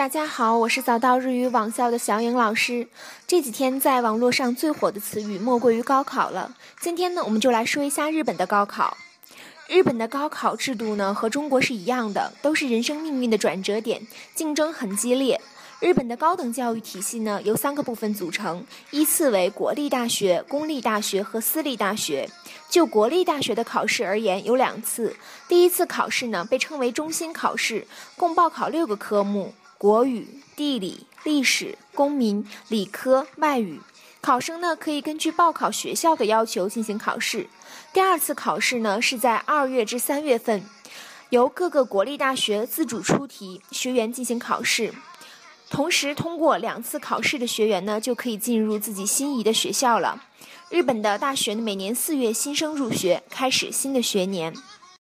大家好，我是早到日语网校的小颖老师。这几天在网络上最火的词语莫过于高考了。今天呢，我们就来说一下日本的高考。日本的高考制度呢，和中国是一样的，都是人生命运的转折点，竞争很激烈。日本的高等教育体系呢，由三个部分组成，依次为国立大学、公立大学和私立大学。就国立大学的考试而言，有两次。第一次考试呢，被称为中心考试，共报考六个科目。国语、地理、历史、公民、理科、外语，考生呢可以根据报考学校的要求进行考试。第二次考试呢是在二月至三月份，由各个国立大学自主出题，学员进行考试。同时通过两次考试的学员呢就可以进入自己心仪的学校了。日本的大学每年四月新生入学，开始新的学年。